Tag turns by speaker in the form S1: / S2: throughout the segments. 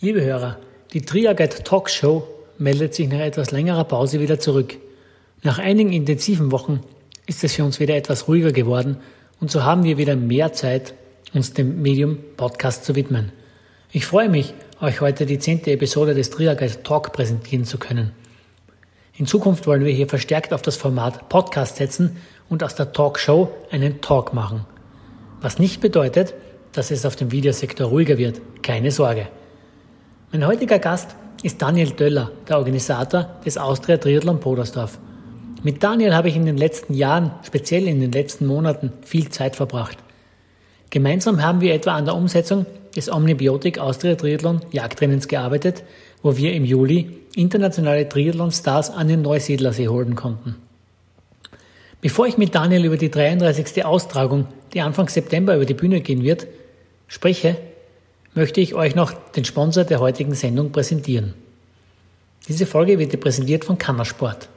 S1: Liebe Hörer, die Triaguide Talk Show meldet sich nach etwas längerer Pause wieder zurück. Nach einigen intensiven Wochen ist es für uns wieder etwas ruhiger geworden und so haben wir wieder mehr Zeit, uns dem Medium Podcast zu widmen. Ich freue mich, euch heute die zehnte Episode des Triaguide Talk präsentieren zu können. In Zukunft wollen wir hier verstärkt auf das Format Podcast setzen und aus der Talk Show einen Talk machen. Was nicht bedeutet, dass es auf dem Videosektor ruhiger wird. Keine Sorge. Mein heutiger Gast ist Daniel Döller, der Organisator des Austria Triathlon Podersdorf. Mit Daniel habe ich in den letzten Jahren, speziell in den letzten Monaten, viel Zeit verbracht. Gemeinsam haben wir etwa an der Umsetzung des Omnibiotik Austria Triathlon Jagdrennens gearbeitet, wo wir im Juli internationale Triathlon-Stars an den Neusiedlersee holen konnten. Bevor ich mit Daniel über die 33. Austragung, die Anfang September über die Bühne gehen wird, spreche, möchte ich euch noch den Sponsor der heutigen Sendung präsentieren. Diese Folge wird präsentiert von Kannersport.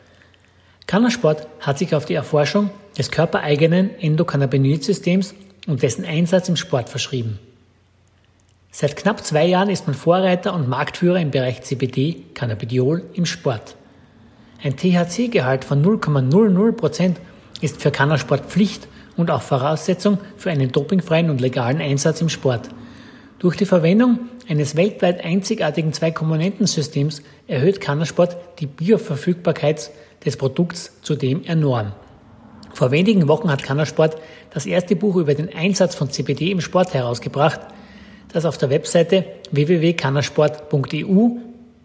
S1: Kannersport hat sich auf die Erforschung des körpereigenen Endokannabinoidsystems und dessen Einsatz im Sport verschrieben. Seit knapp zwei Jahren ist man Vorreiter und Marktführer im Bereich CBD, Cannabidiol, im Sport. Ein THC-Gehalt von 0,00% ist für Kannersport Pflicht und auch Voraussetzung für einen dopingfreien und legalen Einsatz im Sport – durch die Verwendung eines weltweit einzigartigen Zwei-Komponenten-Systems erhöht Kannersport die Bioverfügbarkeit des Produkts zudem enorm. Vor wenigen Wochen hat Kannersport das erste Buch über den Einsatz von CBD im Sport herausgebracht, das auf der Webseite www.kannersport.eu,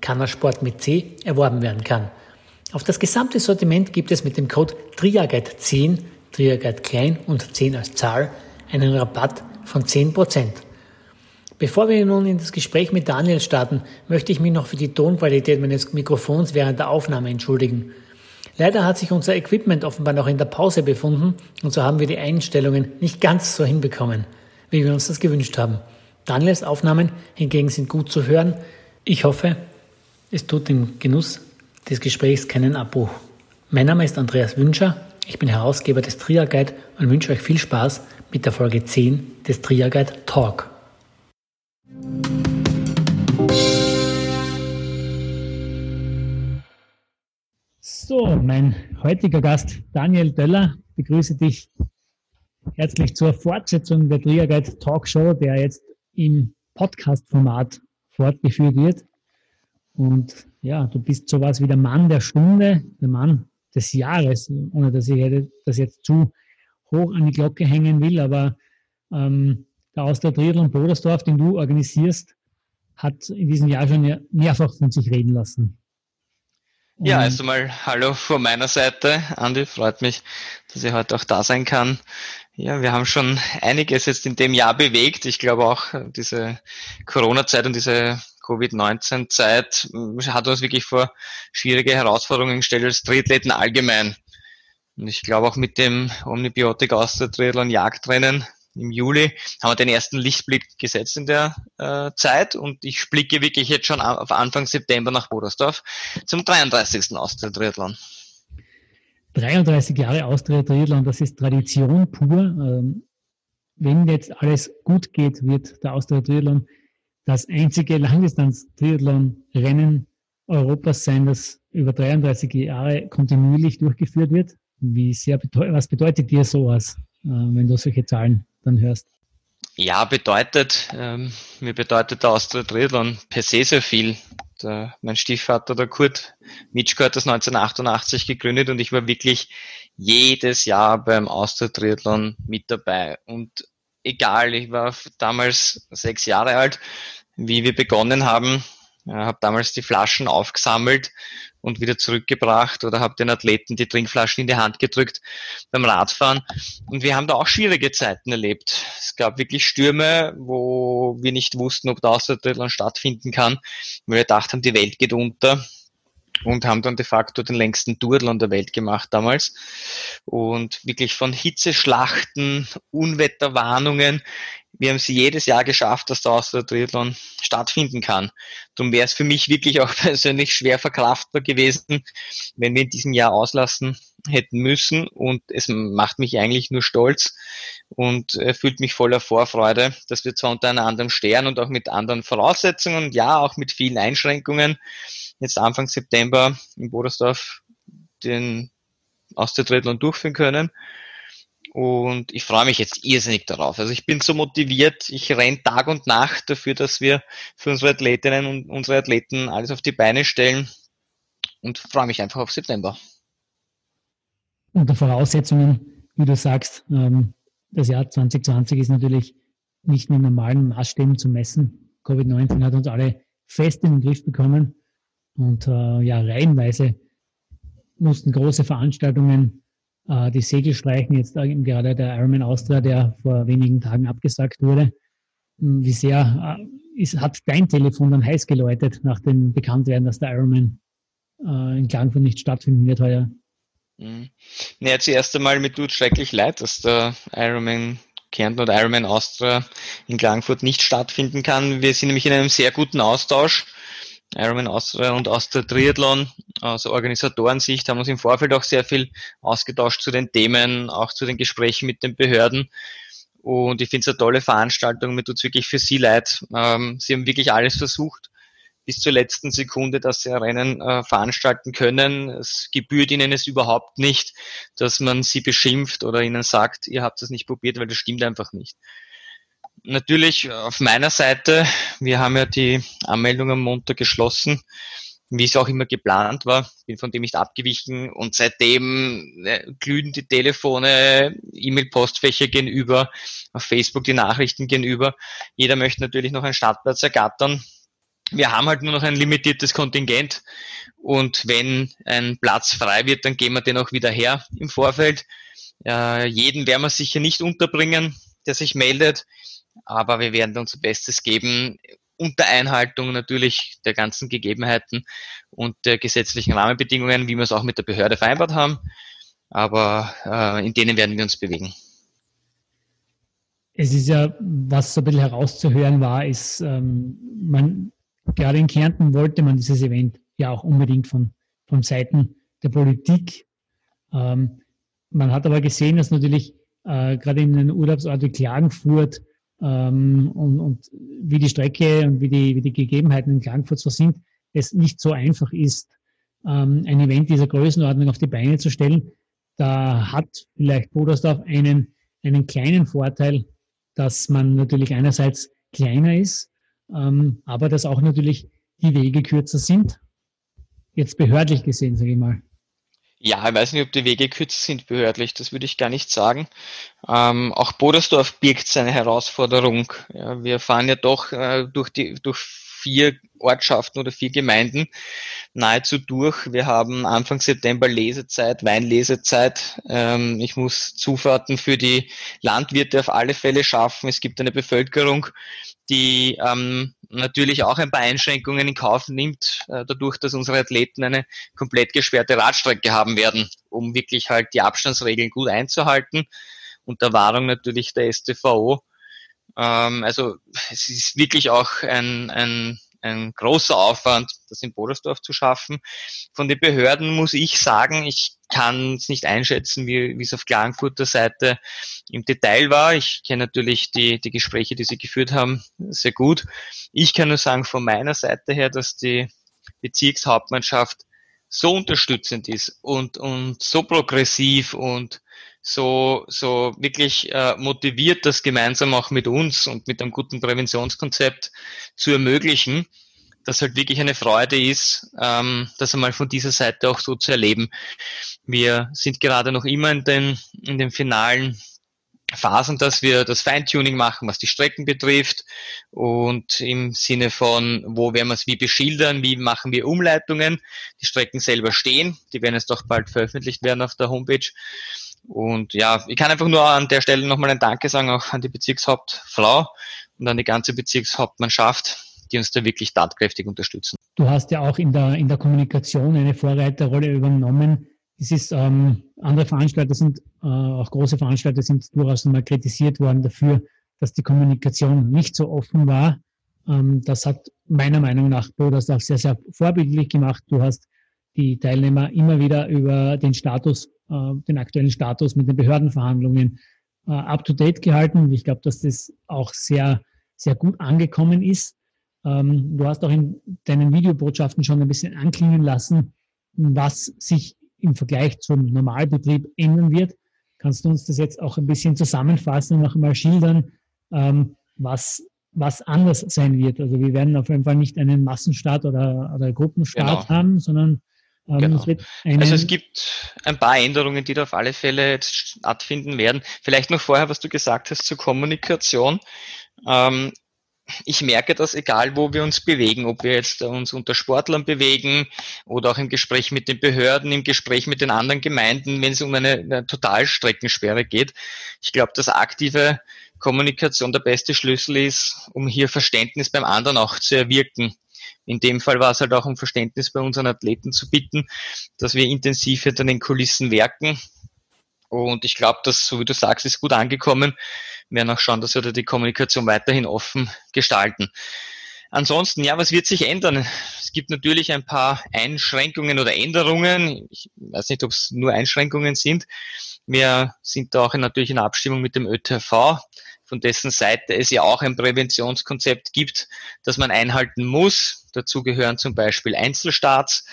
S1: Kannersport mit C, erworben werden kann. Auf das gesamte Sortiment gibt es mit dem Code TRIAGUIDE10, TRIAGUIDE klein und 10 als Zahl, einen Rabatt von 10%. Bevor wir nun in das Gespräch mit Daniel starten, möchte ich mich noch für die Tonqualität meines Mikrofons während der Aufnahme entschuldigen. Leider hat sich unser Equipment offenbar noch in der Pause befunden und so haben wir die Einstellungen nicht ganz so hinbekommen, wie wir uns das gewünscht haben. Daniels Aufnahmen hingegen sind gut zu hören. Ich hoffe, es tut dem Genuss des Gesprächs keinen Abbruch. Mein Name ist Andreas Wünscher, ich bin Herausgeber des Tria Guide und wünsche euch viel Spaß mit der Folge 10 des Tria Guide Talk. So, mein heutiger Gast Daniel Döller begrüße dich herzlich zur Fortsetzung der Triaguide Talkshow, der jetzt im Podcast-Format fortgeführt wird. Und ja, du bist sowas wie der Mann der Stunde, der Mann des Jahres, ohne dass ich das jetzt zu hoch an die Glocke hängen will, aber ähm, der Austria Triathlon Bodersdorf, den du organisierst, hat in diesem Jahr schon mehrfach von sich reden lassen.
S2: Ja, also mal Hallo von meiner Seite. Andi, freut mich, dass ich heute auch da sein kann. Ja, wir haben schon einiges jetzt in dem Jahr bewegt. Ich glaube auch diese Corona-Zeit und diese Covid-19-Zeit hat uns wirklich vor schwierige Herausforderungen gestellt als Triathleten allgemein. Und ich glaube auch mit dem Omnibiotik aus der Triathlon Jagdrennen im Juli haben wir den ersten Lichtblick gesetzt in der äh, Zeit und ich blicke wirklich jetzt schon auf Anfang September nach Bodersdorf zum 33. Austria Triathlon.
S1: 33 Jahre Austria Triathlon, das ist Tradition pur. Ähm, wenn jetzt alles gut geht, wird der Austria Triathlon das einzige Langdistanz-Triathlon-Rennen Europas sein, das über 33 Jahre kontinuierlich durchgeführt wird. Wie sehr, was bedeutet dir sowas, wenn du solche Zahlen dann hörst?
S2: Ja, bedeutet, ähm, mir bedeutet der Austria Triathlon per se sehr viel. Der, mein Stiefvater, der Kurt Mitschko, hat das 1988 gegründet und ich war wirklich jedes Jahr beim Austria Triathlon mit dabei. Und egal, ich war damals sechs Jahre alt, wie wir begonnen haben, äh, habe damals die Flaschen aufgesammelt und wieder zurückgebracht oder habe den Athleten die Trinkflaschen in die Hand gedrückt beim Radfahren. Und wir haben da auch schwierige Zeiten erlebt. Es gab wirklich Stürme, wo wir nicht wussten, ob der Außertriathlon stattfinden kann, weil wir gedacht haben, die Welt geht unter. Und haben dann de facto den längsten Duathlon der Welt gemacht damals. Und wirklich von Hitzeschlachten, Unwetterwarnungen, wir haben es jedes Jahr geschafft, dass der Austria Triathlon stattfinden kann. Darum wäre es für mich wirklich auch persönlich schwer verkraftbar gewesen, wenn wir in diesem Jahr auslassen hätten müssen. Und es macht mich eigentlich nur stolz und fühlt mich voller Vorfreude, dass wir zwar unter einem anderen Stern und auch mit anderen Voraussetzungen ja, auch mit vielen Einschränkungen jetzt Anfang September in Bodersdorf den Austria Triathlon durchführen können. Und ich freue mich jetzt irrsinnig darauf. Also ich bin so motiviert, ich renne Tag und Nacht dafür, dass wir für unsere Athletinnen und unsere Athleten alles auf die Beine stellen und freue mich einfach auf September.
S1: Unter Voraussetzungen, wie du sagst, ähm, das Jahr 2020 ist natürlich nicht mit normalen Maßstäben zu messen. Covid-19 hat uns alle fest in den Griff bekommen und äh, ja, reihenweise mussten große Veranstaltungen äh, die Segel streichen. Jetzt äh, gerade der Ironman Austria, der vor wenigen Tagen abgesagt wurde. Hm, wie sehr äh, ist, hat dein Telefon dann heiß geläutet nach dem Bekanntwerden, dass der Ironman äh, in Klagenfurt nicht stattfinden wird heuer?
S2: Mhm. Naja, zuerst einmal, mir tut schrecklich leid, dass der Ironman Kärnten oder Ironman Austria in Klagenfurt nicht stattfinden kann. Wir sind nämlich in einem sehr guten Austausch Ironman Austria und Austria Triathlon aus Organisatorensicht haben uns im Vorfeld auch sehr viel ausgetauscht zu den Themen, auch zu den Gesprächen mit den Behörden. Und ich finde es eine tolle Veranstaltung. Mir tut es wirklich für Sie leid. Ähm, Sie haben wirklich alles versucht, bis zur letzten Sekunde, dass Sie ein Rennen äh, veranstalten können. Es gebührt Ihnen es überhaupt nicht, dass man Sie beschimpft oder Ihnen sagt, ihr habt das nicht probiert, weil das stimmt einfach nicht natürlich auf meiner Seite, wir haben ja die Anmeldung am Montag geschlossen, wie es auch immer geplant war, bin von dem nicht abgewichen und seitdem äh, glühen die Telefone, E-Mail-Postfächer gegenüber, auf Facebook die Nachrichten gegenüber. Jeder möchte natürlich noch einen Startplatz ergattern. Wir haben halt nur noch ein limitiertes Kontingent und wenn ein Platz frei wird, dann gehen wir den auch wieder her im Vorfeld. Äh, jeden werden wir sicher nicht unterbringen, der sich meldet aber wir werden unser Bestes geben, unter Einhaltung natürlich der ganzen Gegebenheiten und der gesetzlichen Rahmenbedingungen, wie wir es auch mit der Behörde vereinbart haben. Aber äh, in denen werden wir uns bewegen.
S1: Es ist ja, was so ein bisschen herauszuhören war, ist, ähm, man, gerade in Kärnten wollte man dieses Event ja auch unbedingt von, von Seiten der Politik. Ähm, man hat aber gesehen, dass natürlich äh, gerade in den Urlaubsort wie Klagenfurt ähm, und, und wie die Strecke und wie die, wie die Gegebenheiten in Klagenfurt so sind, es nicht so einfach ist, ähm, ein Event dieser Größenordnung auf die Beine zu stellen. Da hat vielleicht Bodersdorf einen, einen kleinen Vorteil, dass man natürlich einerseits kleiner ist, ähm, aber dass auch natürlich die Wege kürzer sind. Jetzt behördlich gesehen, sage ich mal.
S2: Ja, ich weiß nicht, ob die Wege kürzer sind behördlich, das würde ich gar nicht sagen. Ähm, auch Bodersdorf birgt seine Herausforderung. Ja, wir fahren ja doch äh, durch, die, durch vier Ortschaften oder vier Gemeinden nahezu durch. Wir haben Anfang September Lesezeit, Weinlesezeit. Ähm, ich muss Zufahrten für die Landwirte auf alle Fälle schaffen. Es gibt eine Bevölkerung, die ähm, natürlich auch ein paar Einschränkungen in Kauf nimmt, äh, dadurch, dass unsere Athleten eine komplett gesperrte Radstrecke haben werden, um wirklich halt die Abstandsregeln gut einzuhalten. Unter Wahrung natürlich der STVO. Ähm, also es ist wirklich auch ein, ein ein großer Aufwand, das in Bodersdorf zu schaffen. Von den Behörden muss ich sagen, ich kann es nicht einschätzen, wie, wie es auf Klagenfurter Seite im Detail war. Ich kenne natürlich die, die Gespräche, die Sie geführt haben, sehr gut. Ich kann nur sagen von meiner Seite her, dass die Bezirkshauptmannschaft so unterstützend ist und, und so progressiv und so, so wirklich äh, motiviert, das gemeinsam auch mit uns und mit einem guten Präventionskonzept zu ermöglichen, dass halt wirklich eine Freude ist, ähm, das einmal von dieser Seite auch so zu erleben. Wir sind gerade noch immer in den, in den finalen Phasen, dass wir das Feintuning machen, was die Strecken betrifft und im Sinne von, wo werden wir es wie beschildern, wie machen wir Umleitungen. Die Strecken selber stehen, die werden jetzt doch bald veröffentlicht werden auf der Homepage. Und ja, ich kann einfach nur an der Stelle nochmal ein Danke sagen, auch an die Bezirkshauptfrau und an die ganze Bezirkshauptmannschaft, die uns da wirklich tatkräftig unterstützen.
S1: Du hast ja auch in der, in der Kommunikation eine Vorreiterrolle übernommen. Es ist, ähm, andere Veranstalter sind, äh, auch große Veranstalter sind durchaus mal kritisiert worden dafür, dass die Kommunikation nicht so offen war. Ähm, das hat meiner Meinung nach Bodas auch sehr, sehr vorbildlich gemacht. Du hast die Teilnehmer immer wieder über den Status, den aktuellen Status mit den Behördenverhandlungen äh, up to date gehalten. Ich glaube, dass das auch sehr, sehr gut angekommen ist. Ähm, du hast auch in deinen Videobotschaften schon ein bisschen anklingen lassen, was sich im Vergleich zum Normalbetrieb ändern wird. Kannst du uns das jetzt auch ein bisschen zusammenfassen und noch einmal schildern, ähm, was, was anders sein wird? Also wir werden auf jeden Fall nicht einen Massenstart oder, oder Gruppenstart genau. haben, sondern
S2: genau. es also es gibt ein paar Änderungen, die da auf alle Fälle jetzt stattfinden werden. Vielleicht noch vorher, was du gesagt hast zur Kommunikation. Ähm, ich merke das, egal wo wir uns bewegen, ob wir jetzt uns unter Sportlern bewegen oder auch im Gespräch mit den Behörden, im Gespräch mit den anderen Gemeinden, wenn es um eine, eine Totalstreckensperre geht. Ich glaube, dass aktive Kommunikation der beste Schlüssel ist, um hier Verständnis beim anderen auch zu erwirken. In dem Fall war es halt auch um Verständnis bei unseren Athleten zu bitten, dass wir intensiv hinter den Kulissen werken. Und ich glaube, dass, so wie du sagst, ist gut angekommen. Wir werden auch schauen, dass wir da die Kommunikation weiterhin offen gestalten. Ansonsten, ja, was wird sich ändern? Es gibt natürlich ein paar Einschränkungen oder Änderungen. Ich weiß nicht, ob es nur Einschränkungen sind. Wir sind da auch natürlich in Abstimmung mit dem ÖTV von dessen Seite es ja auch ein Präventionskonzept gibt, das man einhalten muss. Dazu gehören zum Beispiel Einzelstarts.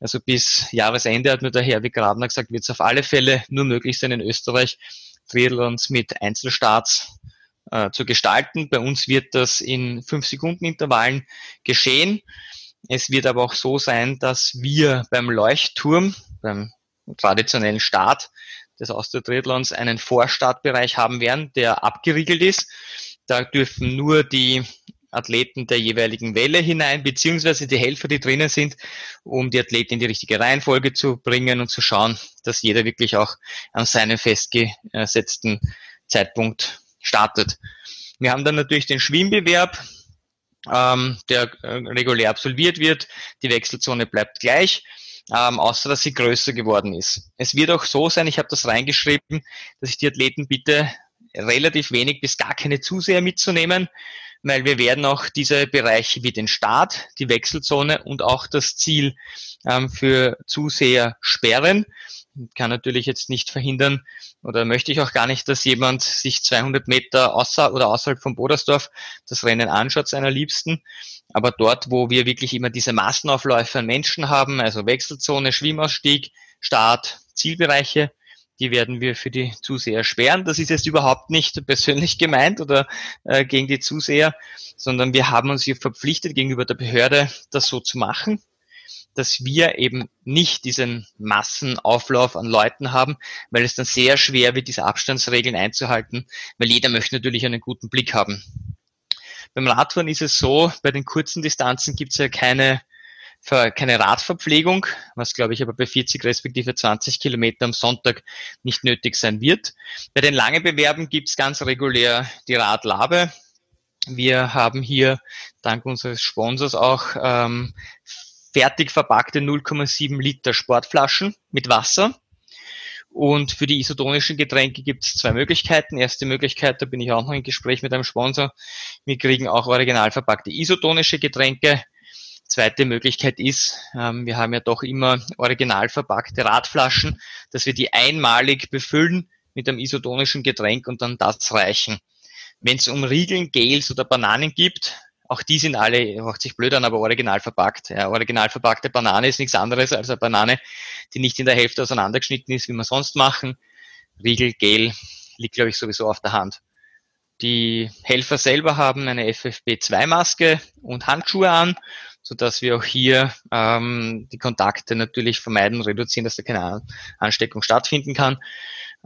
S2: Also bis Jahresende hat mir der Herr Grabner gesagt, wird es auf alle Fälle nur möglich sein, in Österreich Triathlons mit Einzelstarts äh, zu gestalten. Bei uns wird das in fünf Sekunden Intervallen geschehen. Es wird aber auch so sein, dass wir beim Leuchtturm, beim traditionellen Start, des Austria-Triathlons einen Vorstartbereich haben werden, der abgeriegelt ist. Da dürfen nur die Athleten der jeweiligen Welle hinein, beziehungsweise die Helfer, die drinnen sind, um die Athleten in die richtige Reihenfolge zu bringen und zu schauen, dass jeder wirklich auch an seinem festgesetzten Zeitpunkt startet. Wir haben dann natürlich den Schwimmbewerb, ähm, der äh, regulär absolviert wird. Die Wechselzone bleibt gleich ähm, außer dass sie größer geworden ist. Es wird auch so sein, ich habe das reingeschrieben, dass ich die Athleten bitte, relativ wenig bis gar keine Zuseher mitzunehmen, weil wir werden auch diese Bereiche wie den Start, die Wechselzone und auch das Ziel ähm, für Zuseher sperren. Ich kann natürlich jetzt nicht verhindern oder möchte ich auch gar nicht, dass jemand sich 200 Meter außer oder außerhalb von Bodersdorf das Rennen anschaut, seiner Liebsten. Aber dort, wo wir wirklich immer diese Massenaufläufe an Menschen haben, also Wechselzone, Schwimmausstieg, Start, Zielbereiche, die werden wir für die Zuseher sperren. Das ist jetzt überhaupt nicht persönlich gemeint oder äh, gegen die Zuseher, sondern wir haben uns hier verpflichtet, gegenüber der Behörde das so zu machen, dass wir eben nicht diesen Massenauflauf an Leuten haben, weil es dann sehr schwer wird, diese Abstandsregeln einzuhalten, weil jeder möchte natürlich einen guten Blick haben. Beim Radfahren ist es so, bei den kurzen Distanzen gibt es ja keine, keine Radverpflegung, was glaube ich aber bei 40 respektive 20 Kilometer am Sonntag nicht nötig sein wird. Bei den langen Bewerben gibt es ganz regulär die Radlabe. Wir haben hier dank unseres Sponsors auch ähm, fertig verpackte 0,7 Liter Sportflaschen mit Wasser. Und für die isotonischen Getränke gibt es zwei Möglichkeiten. Erste Möglichkeit, da bin ich auch noch im Gespräch mit einem Sponsor. Wir kriegen auch original verpackte isotonische Getränke. Zweite Möglichkeit ist, ähm, wir haben ja doch immer original verpackte Radflaschen, dass wir die einmalig befüllen mit einem isotonischen Getränk und dann das reichen. Wenn es um Riegeln, Gels oder Bananen gibt, auch die sind alle, macht sich blöd an, aber original verpackt. Ja, original verpackte Banane ist nichts anderes als eine Banane, die nicht in der Hälfte auseinandergeschnitten ist, wie wir sonst machen. Riegel, Gel, liegt glaube ich sowieso auf der Hand. Die Helfer selber haben eine FFP2-Maske und Handschuhe an, so dass wir auch hier ähm, die Kontakte natürlich vermeiden, reduzieren, dass da keine Ansteckung stattfinden kann.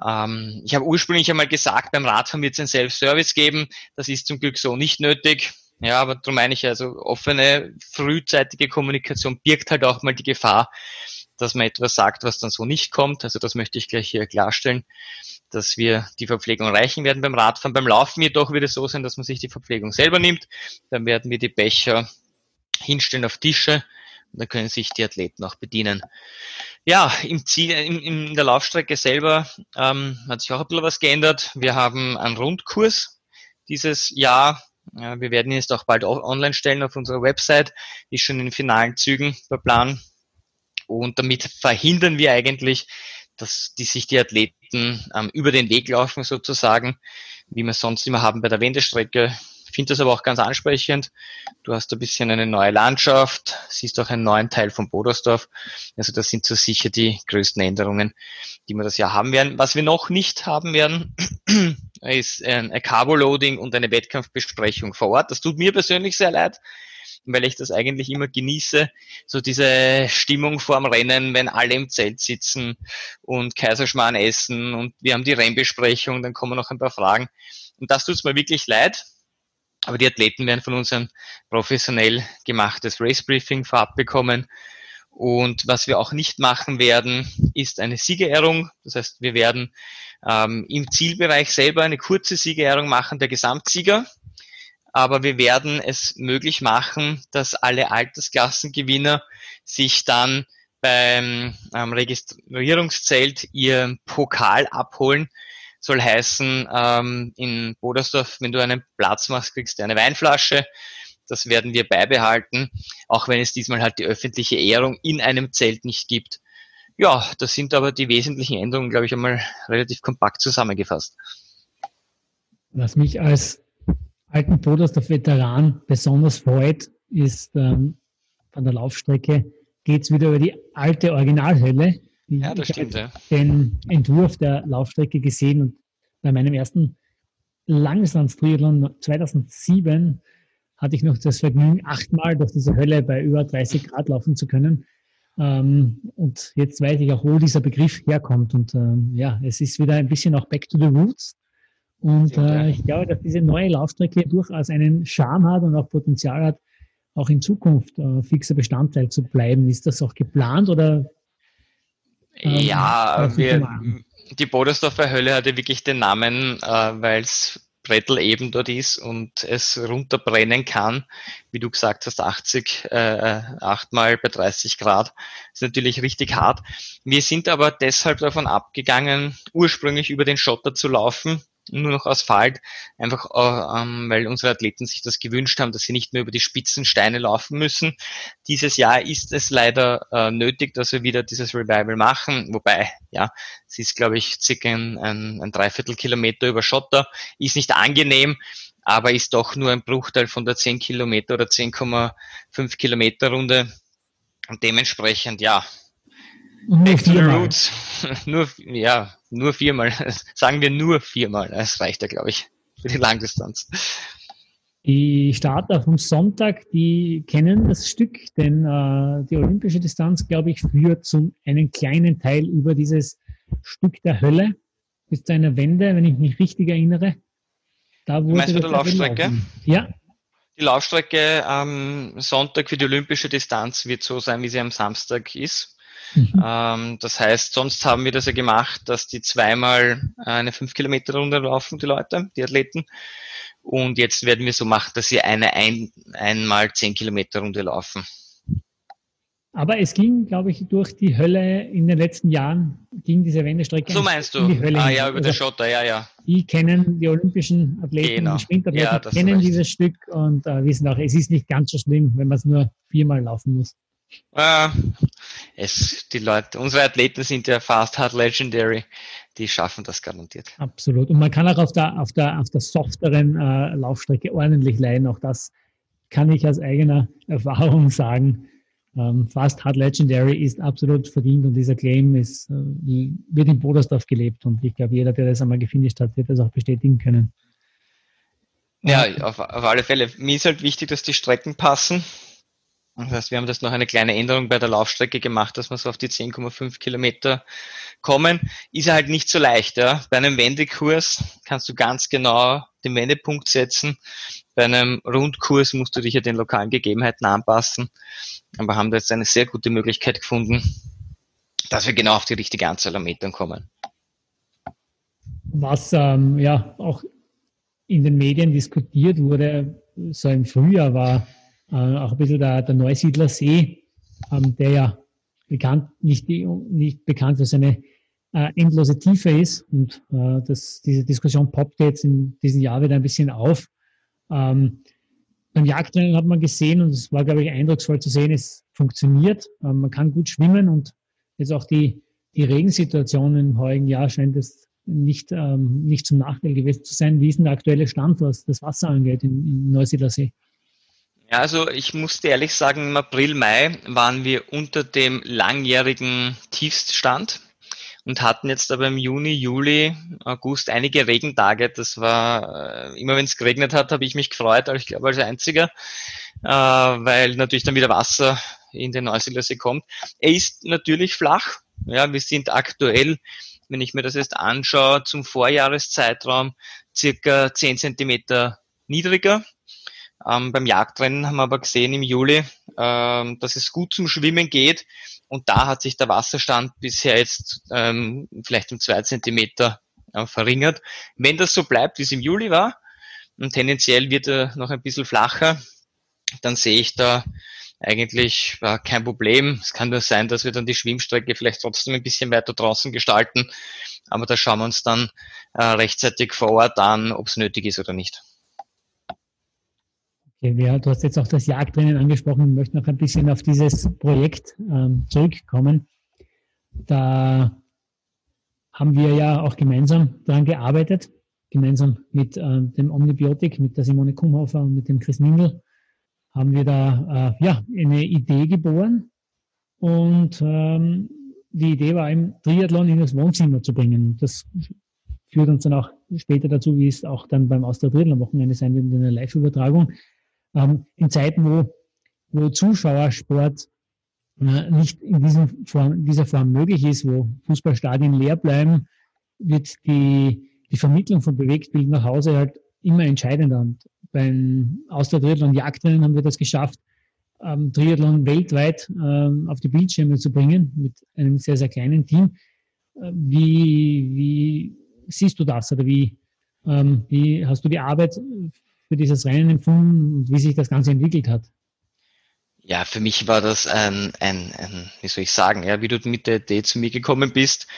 S2: Ähm, ich habe ursprünglich einmal gesagt, beim Radfahren wird es ein Self-Service geben. Das ist zum Glück so nicht nötig. Ja, aber darum meine ich also, offene, frühzeitige Kommunikation birgt halt auch mal die Gefahr, dass man etwas sagt, was dann so nicht kommt. Also das möchte ich gleich hier klarstellen, dass wir die Verpflegung reichen werden beim Radfahren. Beim Laufen jedoch wird es so sein, dass man sich die Verpflegung selber nimmt. Dann werden wir die Becher hinstellen auf Tische dann können sich die Athleten auch bedienen. Ja, im Ziel, in, in der Laufstrecke selber ähm, hat sich auch ein bisschen was geändert. Wir haben einen Rundkurs dieses Jahr. Ja, wir werden ihn jetzt auch bald online stellen auf unserer Website. Ist schon in finalen Zügen der Plan. Und damit verhindern wir eigentlich, dass die sich die Athleten ähm, über den Weg laufen sozusagen, wie wir sonst immer haben bei der Wendestrecke. Ich finde das aber auch ganz ansprechend. Du hast ein bisschen eine neue Landschaft, siehst auch einen neuen Teil von Bodersdorf. Also das sind so sicher die größten Änderungen, die wir das Jahr haben werden. Was wir noch nicht haben werden, ist ein Carbo-Loading und eine Wettkampfbesprechung vor Ort. Das tut mir persönlich sehr leid weil ich das eigentlich immer genieße, so diese Stimmung vorm Rennen, wenn alle im Zelt sitzen und Kaiserschmarrn essen und wir haben die Rennbesprechung, dann kommen noch ein paar Fragen. Und das tut's mir wirklich leid. Aber die Athleten werden von uns ein professionell gemachtes Race Briefing vorab bekommen. Und was wir auch nicht machen werden, ist eine Siegerehrung. Das heißt, wir werden ähm, im Zielbereich selber eine kurze Siegerehrung machen der Gesamtsieger aber wir werden es möglich machen, dass alle Altersklassengewinner sich dann beim ähm, Registrierungszelt ihr Pokal abholen. Soll heißen, ähm, in Bodersdorf, wenn du einen Platz machst, kriegst du eine Weinflasche. Das werden wir beibehalten, auch wenn es diesmal halt die öffentliche Ehrung in einem Zelt nicht gibt. Ja, das sind aber die wesentlichen Änderungen, glaube ich, einmal relativ kompakt zusammengefasst.
S1: Was mich als alten Podersdorf Veteran besonders freut, ist ähm, von der Laufstrecke geht es wieder über die alte Originalhölle.
S2: Ja, das stimmt, ja.
S1: Den Entwurf der Laufstrecke gesehen und bei meinem ersten Langdistanz-Triathlon 2007 hatte ich noch das Vergnügen, achtmal durch diese Hölle bei über 30 Grad laufen zu können. Ähm, und jetzt weiß ich auch, wo dieser Begriff herkommt. Und ähm, ja, es ist wieder ein bisschen auch back to the roots. Und äh, ich glaube, dass diese neue Laufstrecke durchaus einen Charme hat und auch Potenzial hat, auch in Zukunft äh, fixer Bestandteil zu bleiben. Ist das auch geplant oder?
S2: Ähm, ja, wir, die Bodersdorfer Hölle hatte wirklich den Namen, äh, weil es Brettel eben dort ist und es runterbrennen kann, wie du gesagt hast, 80, äh, 8 mal bei 30 Grad. ist natürlich richtig hart. Wir sind aber deshalb davon abgegangen, ursprünglich über den Schotter zu laufen, nur noch Asphalt, einfach äh, ähm, weil unsere Athleten sich das gewünscht haben, dass sie nicht mehr über die spitzen Steine laufen müssen. Dieses Jahr ist es leider äh, nötig, dass wir wieder dieses Revival machen, wobei, ja, es ist, glaube ich, circa ein, ein, ein Dreiviertelkilometer über Schotter, ist nicht angenehm, aber ist doch nur ein Bruchteil von der 10 Kilometer oder 10,5 Kilometer Runde. Und dementsprechend, ja, Back to the roots. nur, ja, nur viermal. Sagen wir nur viermal. Das reicht ja, glaube ich, für die Langdistanz.
S1: Die Starter vom Sonntag, die kennen das Stück, denn äh, die olympische Distanz, glaube ich, führt zum einen kleinen Teil über dieses Stück der Hölle bis zu einer Wende, wenn ich mich richtig erinnere.
S2: Da wurde du meinst der Laufstrecke?
S1: Ja.
S2: Die Laufstrecke am Sonntag für die olympische Distanz wird so sein, wie sie am Samstag ist. Mhm. Ähm, das heißt, sonst haben wir das ja gemacht, dass die zweimal eine 5 Kilometer Runde laufen, die Leute, die Athleten. Und jetzt werden wir so machen, dass sie eine ein, einmal 10 Kilometer Runde laufen.
S1: Aber es ging, glaube ich, durch die Hölle in den letzten Jahren, ging diese Wendestrecke.
S2: So meinst du?
S1: In die Hölle
S2: ah ja, über also, den Schotter, ja, ja.
S1: Die kennen die olympischen Athleten, genau. die Sprintathleten, ja, kennen dieses Stück und äh, wissen auch, es ist nicht ganz so schlimm, wenn man es nur viermal laufen muss.
S2: Äh, es, die Leute, unsere Athleten sind ja fast hard legendary. Die schaffen das garantiert.
S1: Absolut. Und man kann auch auf der, auf der, auf der softeren äh, Laufstrecke ordentlich leiden. Auch das kann ich aus eigener Erfahrung sagen. Ähm, fast hard legendary ist absolut verdient und dieser Claim ist, äh, wird in Bodersdorf gelebt. Und ich glaube, jeder, der das einmal gefinisht hat, wird das auch bestätigen können.
S2: Ja, auf, auf alle Fälle. Mir ist halt wichtig, dass die Strecken passen. Das heißt, wir haben das noch eine kleine Änderung bei der Laufstrecke gemacht, dass wir so auf die 10,5 Kilometer kommen. Ist halt nicht so leicht. Ja. Bei einem Wendekurs kannst du ganz genau den Wendepunkt setzen. Bei einem Rundkurs musst du dich ja den lokalen Gegebenheiten anpassen. Aber haben da jetzt eine sehr gute Möglichkeit gefunden, dass wir genau auf die richtige Anzahl an Metern kommen.
S1: was ähm, ja auch in den Medien diskutiert wurde, so im Frühjahr war äh, auch ein bisschen der, der Neusiedler See, ähm, der ja bekannt, nicht, nicht bekannt für seine äh, endlose Tiefe ist. Und äh, das, diese Diskussion poppt jetzt in diesem Jahr wieder ein bisschen auf. Ähm, beim Jagdrennen hat man gesehen, und es war, glaube ich, eindrucksvoll zu sehen, es funktioniert. Ähm, man kann gut schwimmen und jetzt auch die, die Regensituation im heurigen Jahr scheint es nicht, ähm, nicht zum Nachteil gewesen zu sein. Wie ist denn der aktuelle Stand, was das Wasser angeht im, im Neusiedler See?
S2: Ja, also ich musste ehrlich sagen, im April, Mai waren wir unter dem langjährigen Tiefststand und hatten jetzt aber im Juni, Juli, August einige Regentage. Das war, äh, immer wenn es geregnet hat, habe ich mich gefreut, aber ich glaube als einziger, äh, weil natürlich dann wieder Wasser in den Neusiedler See kommt. Er ist natürlich flach. Ja, wir sind aktuell, wenn ich mir das jetzt anschaue, zum Vorjahreszeitraum circa 10 Zentimeter niedriger. Ähm, beim Jagdrennen haben wir aber gesehen im Juli, ähm, dass es gut zum Schwimmen geht. Und da hat sich der Wasserstand bisher jetzt ähm, vielleicht um zwei Zentimeter äh, verringert. Wenn das so bleibt, wie es im Juli war, und tendenziell wird er noch ein bisschen flacher, dann sehe ich da eigentlich äh, kein Problem. Es kann nur sein, dass wir dann die Schwimmstrecke vielleicht trotzdem ein bisschen weiter draußen gestalten. Aber da schauen wir uns dann äh, rechtzeitig vor Ort an, ob es nötig ist oder nicht.
S1: Okay, du hast jetzt auch das Jagdrennen angesprochen. Ich möchte noch ein bisschen auf dieses Projekt ähm, zurückkommen. Da haben wir ja auch gemeinsam daran gearbeitet, gemeinsam mit ähm, dem Omnibiotik, mit der Simone Kumhofer und mit dem Chris Ningel haben wir da äh, ja, eine Idee geboren. Und ähm, die Idee war, im Triathlon in das Wohnzimmer zu bringen. Das führt uns dann auch später dazu, wie es auch dann beim Austria Triathlon Wochenende sein wird in einer Live-Übertragung ähm, in Zeiten, wo, wo Zuschauersport äh, nicht in diesem Form, dieser Form möglich ist, wo Fußballstadien leer bleiben, wird die, die Vermittlung von Bewegtbild nach Hause halt immer entscheidender. Und beim Austria Triathlon Jagdrennen haben wir das geschafft, ähm, Triathlon weltweit ähm, auf die Bildschirme zu bringen mit einem sehr, sehr kleinen Team. Äh, wie, wie siehst du das oder wie, ähm, wie hast du die Arbeit für dieses Rennen empfunden und wie sich das Ganze entwickelt hat?
S2: Ja, für mich war das ein, ein, ein wie soll ich sagen, ja, wie du mit der Idee zu mir gekommen bist,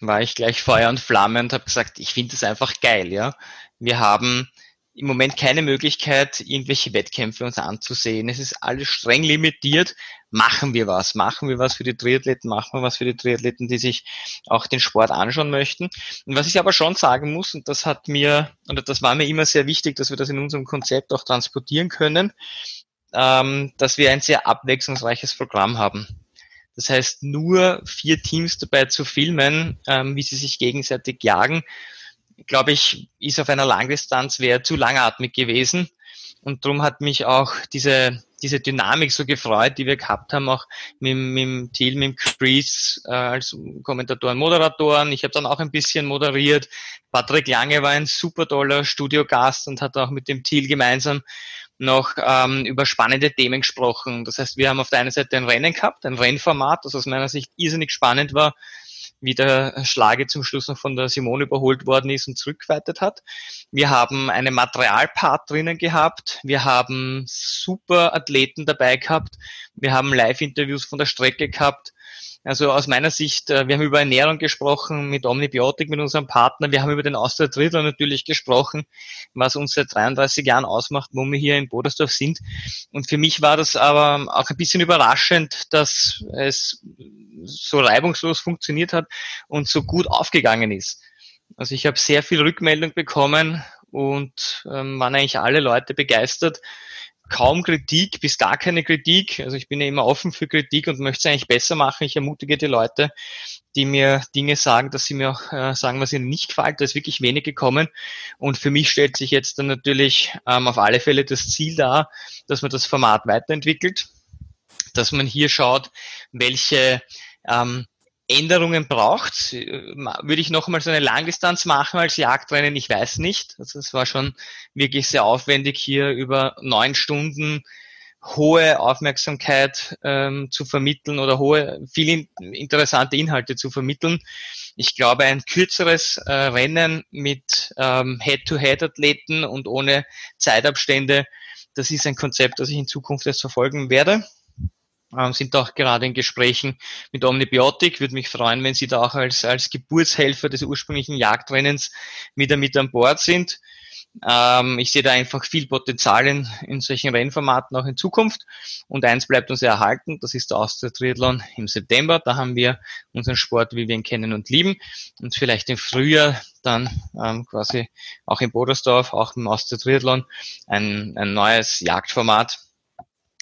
S2: war ich gleich Feuer und Flamme und habe gesagt, ich finde das einfach geil, ja. Wir haben im Moment keine Möglichkeit, irgendwelche Wettkämpfe uns anzusehen. Es ist alles streng limitiert. Machen wir was. Machen wir was für die Triathleten. Machen wir was für die Triathleten, die sich auch den Sport anschauen möchten. Und was ich aber schon sagen muss, und das hat mir, oder das war mir immer sehr wichtig, dass wir das in unserem Konzept auch transportieren können, ähm, dass wir ein sehr abwechslungsreiches Programm haben. Das heißt, nur vier Teams dabei zu filmen, ähm, wie sie sich gegenseitig jagen, glaube ich, ist auf einer Langdistanz wäre zu langatmig gewesen. Und darum hat mich auch diese, diese Dynamik so gefreut, die wir gehabt haben, auch mit, mit dem Team, mit Chris äh, als Kommentatoren, Moderatoren. Ich habe dann auch ein bisschen moderiert. Patrick Lange war ein super toller Studiogast und hat auch mit dem Thiel gemeinsam noch ähm, über spannende Themen gesprochen. Das heißt, wir haben auf der einen Seite ein Rennen gehabt, ein Rennformat, das aus meiner Sicht irrsinnig spannend war, wie der Schlage zum Schluss noch von der Simone überholt worden ist und zurückgeweitet hat. Wir haben einen Materialpart drinnen gehabt. Wir haben super Athleten dabei gehabt. Wir haben Live-Interviews von der Strecke gehabt. Also aus meiner Sicht, äh, wir haben über Ernährung gesprochen mit Omnibiotik, mit unserem Partner. Wir haben über den Austria Triathlon natürlich gesprochen, was uns seit 33 Jahren ausmacht, wo wir hier in Bodersdorf sind. Und für mich war das aber auch ein bisschen überraschend, dass es so reibungslos funktioniert hat und so gut aufgegangen ist. Also ich habe sehr viel Rückmeldung bekommen und ähm, waren eigentlich alle Leute begeistert kaum Kritik bis gar keine Kritik. Also ich bin ja immer offen für Kritik und möchte es eigentlich besser machen. Ich ermutige die Leute, die mir Dinge sagen, dass sie mir auch äh, sagen, was ihnen nicht gefällt. Da ist wirklich wenig gekommen. Und für mich stellt sich jetzt dann natürlich ähm, auf alle Fälle das Ziel dar, dass man das Format weiterentwickelt, dass man hier schaut, welche ähm, Änderungen braucht. Würde ich noch mal so eine Langdistanz machen als Jagdrennen? Ich weiß nicht. Also es war schon wirklich sehr aufwendig, hier über neun Stunden hohe Aufmerksamkeit ähm, zu vermitteln oder hohe, viele interessante Inhalte zu vermitteln. Ich glaube, ein kürzeres äh, Rennen mit ähm, Head-to-Head-Athleten und ohne Zeitabstände, das ist ein Konzept, das ich in Zukunft jetzt verfolgen werde. Ähm, sind auch gerade in Gesprächen mit Omnibiotic. Würde mich freuen, wenn Sie da auch als, als Geburtshelfer des ursprünglichen Jagdrennens wieder mit an Bord sind. Ähm, ich sehe da einfach viel Potenzial in, in solchen Rennformaten auch in Zukunft. Und eins bleibt uns erhalten, das ist der Austria Triathlon im September. Da haben wir unseren Sport, wie wir ihn kennen und lieben. Und vielleicht im Frühjahr dann ähm, quasi auch in Bodersdorf, auch im Austria Triathlon, ein, ein neues Jagdformat.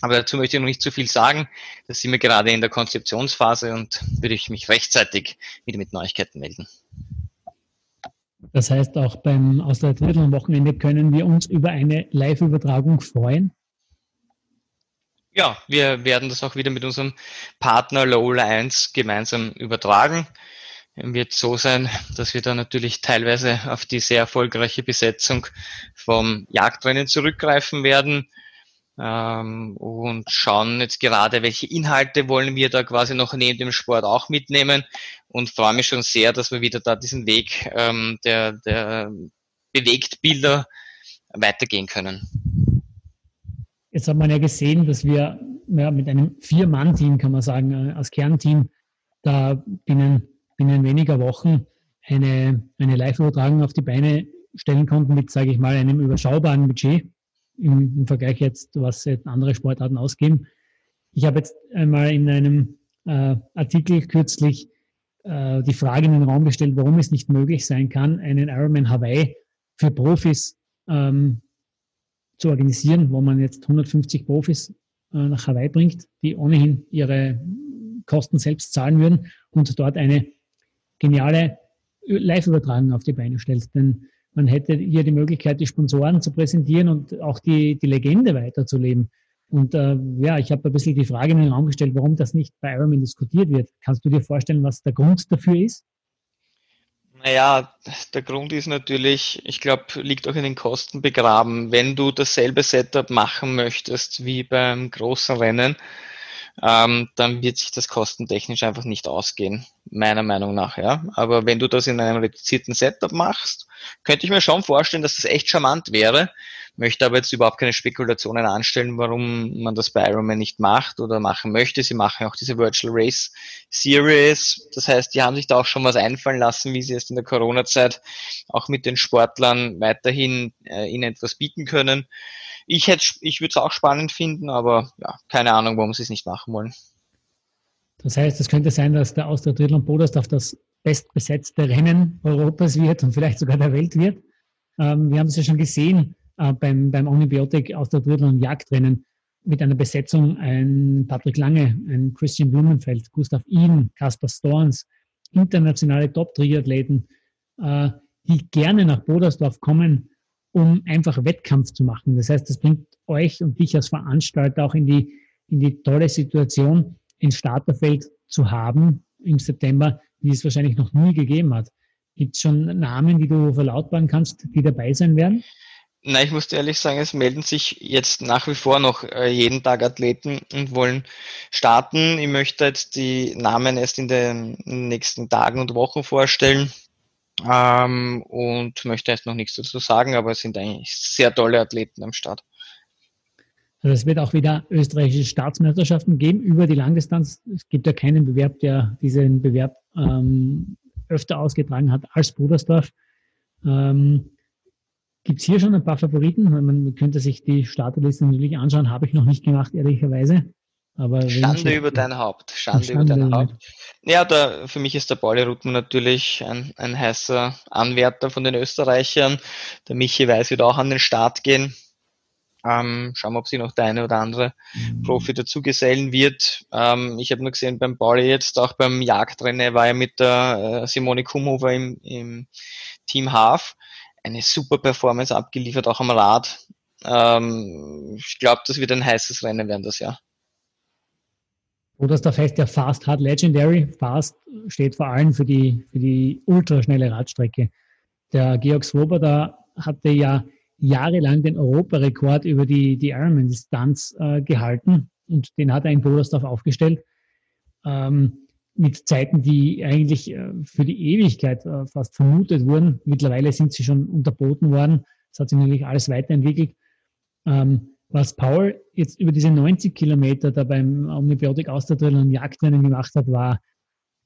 S2: Aber dazu möchte ich noch nicht zu viel sagen. Das sind wir gerade in der Konzeptionsphase und würde ich mich rechtzeitig wieder mit Neuigkeiten melden.
S1: Das heißt, auch beim Austria Triathlon Wochenende können wir uns über eine Live-Übertragung freuen.
S2: Ja, wir werden das auch wieder mit unserem Partner Low 1 gemeinsam übertragen. Wird so sein, dass wir da natürlich teilweise auf die sehr erfolgreiche Besetzung vom Jagdrennen zurückgreifen werden ähm, und schauen jetzt gerade, welche Inhalte wollen wir da quasi noch neben dem Sport auch mitnehmen und freue mich schon sehr, dass wir wieder da diesen Weg ähm, der, der Bewegtbilder weitergehen können.
S1: Jetzt hat man ja gesehen, dass wir ja, mit einem Vier-Mann-Team, kann man sagen, äh, als Kernteam, da binnen, binnen weniger Wochen eine, eine Live-Übertragung auf die Beine stellen konnten mit, sage ich mal, einem überschaubaren Budget im, im Vergleich jetzt, was andere Sportarten ausgeben. Ich habe jetzt einmal in einem äh, Artikel kürzlich äh, die Frage in den Raum gestellt, warum es nicht möglich sein kann, einen Ironman Hawaii für Profis ähm, zu organisieren, wo man jetzt 150 Profis äh, nach Hawaii bringt, die ohnehin ihre Kosten selbst zahlen würden und dort eine geniale Live-Übertragung auf die Beine stellt. Denn man hätte hier die Möglichkeit, die Sponsoren zu präsentieren und auch die, die Legende weiterzuleben. Und äh, ja, ich habe ein bisschen die Frage in den Raum gestellt, warum das nicht bei Ironman diskutiert wird. Kannst du dir vorstellen, was der Grund dafür ist?
S2: Naja, der Grund ist natürlich, ich glaube, liegt auch in den Kosten begraben. Wenn du dasselbe Setup machen möchtest wie beim großen Rennen, ähm, dann wird sich das kostentechnisch einfach nicht ausgehen, meiner Meinung nach. Ja. Aber wenn du das in einem reduzierten Setup machst, könnte ich mir schon vorstellen, dass das echt charmant wäre. Möchte aber jetzt überhaupt keine Spekulationen anstellen, warum man das bei Ironman nicht macht oder machen möchte. Sie machen auch diese Virtual Race Series. Das heißt, die haben sich da auch schon was einfallen lassen, wie sie es in der Corona-Zeit auch mit den Sportlern weiterhin äh, ihnen etwas bieten können. Ich hätte, ich würde es auch spannend finden, aber ja, keine Ahnung, warum sie es nicht machen wollen.
S1: Das heißt, es könnte sein, dass der Austria Triathlon Bodersdorf das bestbesetzte Rennen Europas wird und vielleicht sogar der Welt wird. Ähm, wir haben es ja schon gesehen äh, beim, beim Omnibiotik Austria Triathlon Jagdrennen mit einer Besetzung ein Patrick Lange, ein Christian Blumenfeld, Gustav Ihn, Kaspar Storns, internationale Top-Triathleten, äh, die gerne nach Bodersdorf kommen, um einfach Wettkampf zu machen. Das heißt, das bringt euch und dich als Veranstalter auch in die, in die tolle Situation, ins Starterfeld zu haben im September, wie es wahrscheinlich noch nie gegeben hat. Gibt es schon Namen, die du verlautbaren kannst, die dabei sein werden?
S2: Nein, ich muss ehrlich sagen, es melden sich jetzt nach wie vor noch äh, jeden Tag Athleten und wollen starten. Ich möchte jetzt die Namen erst in den nächsten Tagen und Wochen vorstellen ähm, und möchte jetzt noch nichts dazu sagen, aber es sind eigentlich sehr tolle Athleten am Start.
S1: Also es wird auch wieder österreichische Staatsmeisterschaften geben über die Langdistanz. Es gibt ja keinen Bewerb, der diesen Bewerb ähm, öfter ausgetragen hat als Brudersdorf. Ähm, Gibt es hier schon ein paar Favoriten? Man könnte sich die Starterliste natürlich anschauen, habe ich noch nicht gemacht, ehrlicherweise.
S2: Aber Schande über dein Haupt. Schande, Schande über dein Haupt. Ja, da, für mich ist der Pauli Ruttmann natürlich ein, ein heißer Anwärter von den Österreichern. Der Michi Weiß wird auch an den Start gehen. Ähm, schauen wir, ob sich noch der eine oder andere mhm. Profi dazugesellen wird. Ähm, ich habe nur gesehen beim Pauli jetzt, auch beim Jagdrennen war er mit der äh, Simone Kumhofer im, im Team Half. Eine super Performance abgeliefert, auch am Rad. Ähm, ich glaube, das wird ein heißes Rennen werden das Jahr.
S1: Das heißt ja Fast Hard Legendary. Fast steht vor allem für die, für die ultraschnelle Radstrecke. Der Georg Swoboda hatte ja jahrelang den Europarekord über die, die Ironman-Distanz äh, gehalten und den hat er in Bodersdorf aufgestellt. Ähm, mit Zeiten, die eigentlich äh, für die Ewigkeit äh, fast vermutet wurden. Mittlerweile sind sie schon unterboten worden. Es hat sich natürlich alles weiterentwickelt. Ähm, was Paul jetzt über diese 90 Kilometer da beim Omnibiotik Austerdrill und Jagdrennen gemacht hat, war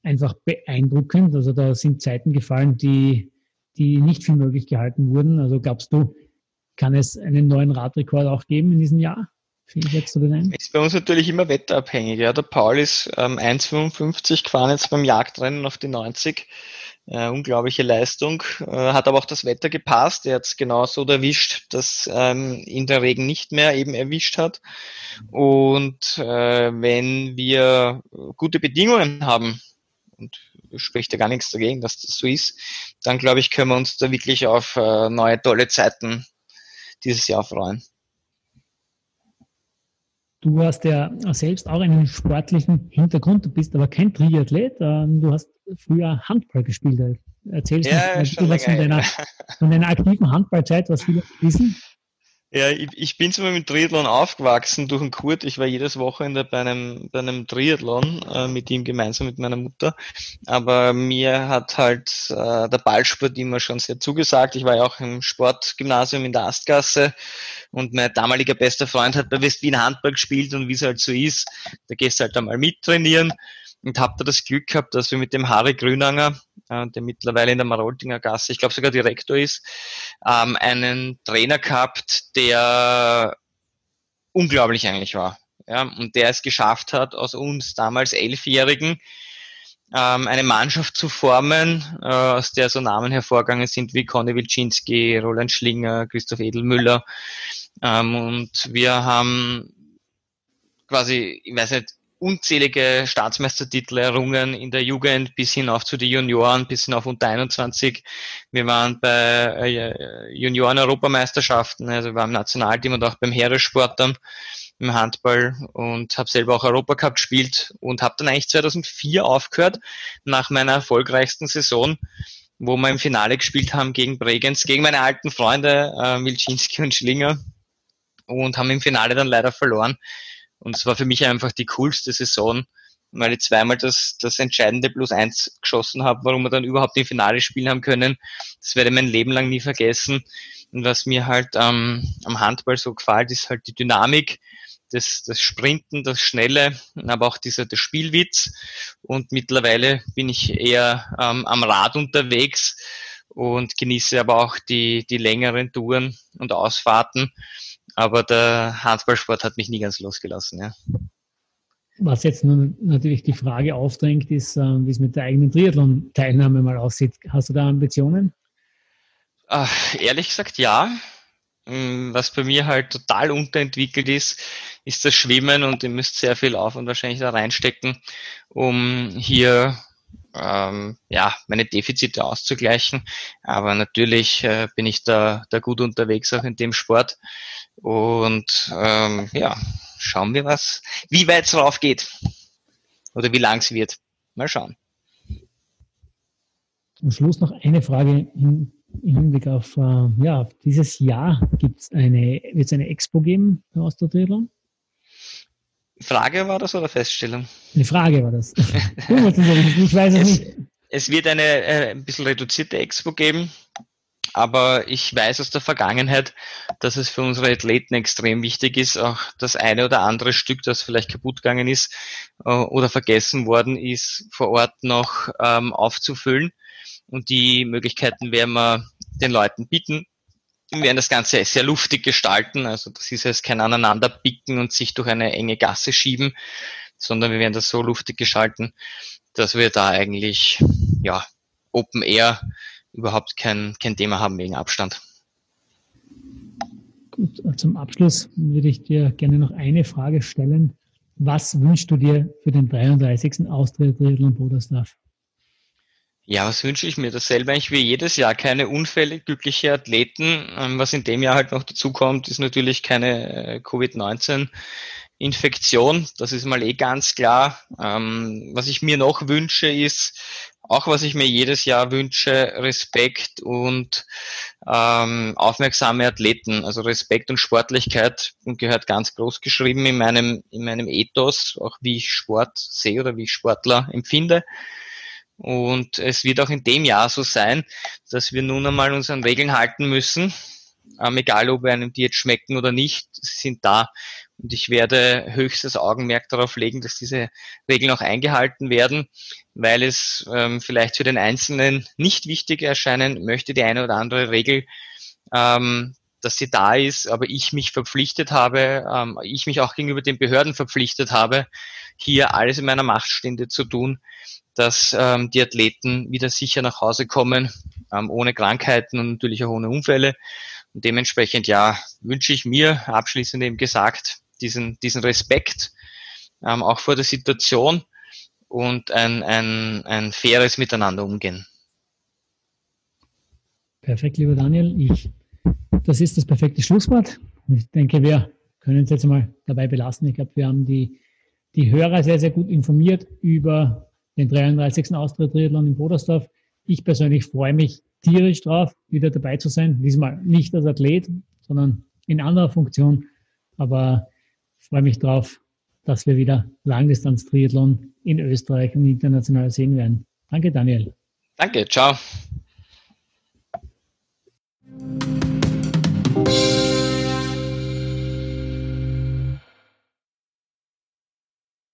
S1: einfach beeindruckend. Also da sind Zeiten gefallen, die, die nicht für möglich gehalten wurden. Also glaubst du, kann es einen neuen Radrekord auch geben in diesem Jahr?
S2: Ist bei uns natürlich immer wetterabhängig. Ja. Der Paul ist ähm, 1,55 gefahren jetzt beim Jagdrennen auf die 90. Äh, unglaubliche Leistung. Äh, hat aber auch das Wetter gepasst. Er hat es genau so erwischt, dass ähm, ihn der Regen nicht mehr eben erwischt hat. Und äh, wenn wir gute Bedingungen haben, und spricht ja gar nichts dagegen, dass das so ist, dann glaube ich, können wir uns da wirklich auf äh, neue tolle Zeiten dieses Jahr freuen.
S1: Du hast ja selbst auch einen sportlichen Hintergrund, du bist aber kein Triathlet, ähm, du hast früher Handball gespielt. Erzählst ja, du was von deiner, von deiner aktiven Handballzeit, was viele wissen?
S2: Ja, ich, ich bin zwar mit Triathlon aufgewachsen durch den Kurt. Ich war jedes Wochenende bei einem, bei einem Triathlon äh, mit ihm gemeinsam mit meiner Mutter. Aber mir hat halt äh, der Ballsport immer schon sehr zugesagt. Ich war ja auch im Sportgymnasium in der Astgasse und mein damaliger bester Freund hat bei West-Wien Handball gespielt und wie es halt so ist, da gehst du halt einmal mittrainieren und habe da das Glück gehabt, dass wir mit dem Harry Grünanger, äh, der mittlerweile in der Maroltinger Gasse, ich glaube sogar Direktor ist, ähm, einen Trainer gehabt, der unglaublich eigentlich war. Ja, und der es geschafft hat, aus uns damals Elfjährigen ähm, eine Mannschaft zu formen, äh, aus der so Namen hervorgegangen sind wie Conny Wilczynski, Roland Schlinger, Christoph Edelmüller. Ähm, und wir haben quasi, ich weiß nicht, unzählige Staatsmeistertitel errungen in der Jugend bis hin auf zu den Junioren, bis hin auf unter 21. Wir waren bei äh, Junioren-Europameisterschaften, also wir waren im Nationalteam und auch beim Heeressport dann im Handball und habe selber auch Europacup gespielt und habe dann eigentlich 2004 aufgehört nach meiner erfolgreichsten Saison, wo wir im Finale gespielt haben gegen Bregenz, gegen meine alten Freunde äh, Milczynski und Schlinger und haben im Finale dann leider verloren. Und es war für mich einfach die coolste Saison, weil ich zweimal das, das entscheidende Plus eins geschossen habe, warum wir dann überhaupt im Finale spielen haben können. Das werde ich mein Leben lang nie vergessen. Und was mir halt ähm, am Handball so gefällt, ist halt die Dynamik, das, das Sprinten, das Schnelle, aber auch dieser der Spielwitz. Und mittlerweile bin ich eher ähm, am Rad unterwegs und genieße aber auch die, die längeren Touren und Ausfahrten. Aber der Handballsport hat mich nie ganz losgelassen. Ja.
S1: Was jetzt nun natürlich die Frage aufdrängt, ist, äh, wie es mit der eigenen Triathlon-Teilnahme mal aussieht. Hast du da Ambitionen?
S2: Ach, ehrlich gesagt, ja. Mm, was bei mir halt total unterentwickelt ist, ist das Schwimmen und ihr müsst sehr viel Aufwand wahrscheinlich da reinstecken, um hier ähm, ja, meine Defizite auszugleichen. Aber natürlich äh, bin ich da, da gut unterwegs auch in dem Sport. Und ähm, ja, schauen wir was, wie weit es drauf geht. Oder wie lang es wird. Mal schauen.
S1: Zum Schluss noch eine Frage im, Hinblick auf, äh, ja, dieses Jahr gibt's eine, wird es eine Expo geben bei Austro-Triathlon?
S2: Frage war das oder Feststellung?
S1: Eine Frage war das. ich
S2: weiß es, es nicht. Es wird eine äh, ein bisschen reduzierte Expo geben, aber ich weiß aus der Vergangenheit, dass es für unsere Athleten extrem wichtig ist, auch das eine oder andere Stück, das vielleicht kaputt gegangen ist äh, oder vergessen worden ist, vor Ort noch ähm, aufzufüllen. Und die Möglichkeiten werden wir den Leuten bieten. Wir werden das Ganze sehr luftig gestalten. Also das ist jetzt kein Aneinanderbicken und sich durch eine enge Gasse schieben, sondern wir werden das so luftig gestalten, dass wir da eigentlich ja Open Air überhaupt kein, kein Thema haben wegen Abstand.
S1: Gut, zum Abschluss würde ich dir gerne noch eine Frage stellen. Was wünschst du dir für den 33. Austria Triathlon Bodersdorf?
S2: Ja, was wünsche ich mir? Dasselbe eigentlich wie jedes Jahr. Keine Unfälle, glückliche Athleten. Ähm, was in dem Jahr halt noch dazu kommt, ist natürlich keine äh, Covid-19-Infektion. Das ist mal eh ganz klar. Ähm, was ich mir noch wünsche, ist auch was ich mir jedes Jahr wünsche, Respekt und ähm, aufmerksame Athleten. Also Respekt und Sportlichkeit gehört ganz groß geschrieben in meinem, in meinem Ethos, auch wie ich Sport sehe oder wie ich Sportler empfinde. Und es wird auch in dem Jahr so sein, dass wir nun einmal uns an Regeln halten müssen. Ähm, egal, ob wir einem die jetzt schmecken oder nicht, sind da. Und ich werde höchstes Augenmerk darauf legen, dass diese Regeln auch eingehalten werden, weil es ähm, vielleicht für den Einzelnen nicht wichtig erscheinen möchte, die eine oder andere Regel, ähm, dass sie da ist, aber ich mich verpflichtet habe, ähm, ich mich auch gegenüber den Behörden verpflichtet habe, hier alles in meiner Macht Stehende zu tun, dass ähm, die Athleten wieder sicher nach Hause kommen, ähm, ohne Krankheiten und natürlich auch ohne Unfälle. Und dementsprechend, ja, wünsche ich mir, abschließend eben gesagt, diesen, diesen Respekt, ähm, auch vor der Situation und ein, ein, ein faires Miteinander umgehen.
S1: Perfekt, lieber Daniel. Ich, das ist das perfekte Schlusswort. Ich denke, wir können es jetzt mal dabei belassen. Ich glaube, wir haben die, die Hörer sehr, sehr gut informiert über den 33. Austria Triathlon in Bodersdorf. Ich persönlich freue mich tierisch drauf, wieder dabei zu sein. Diesmal nicht als Athlet, sondern in anderer Funktion. Aber freue mich darauf, dass wir wieder Langdistanz-Triathlon in Österreich und international sehen werden. Danke, Daniel.
S2: Danke, ciao.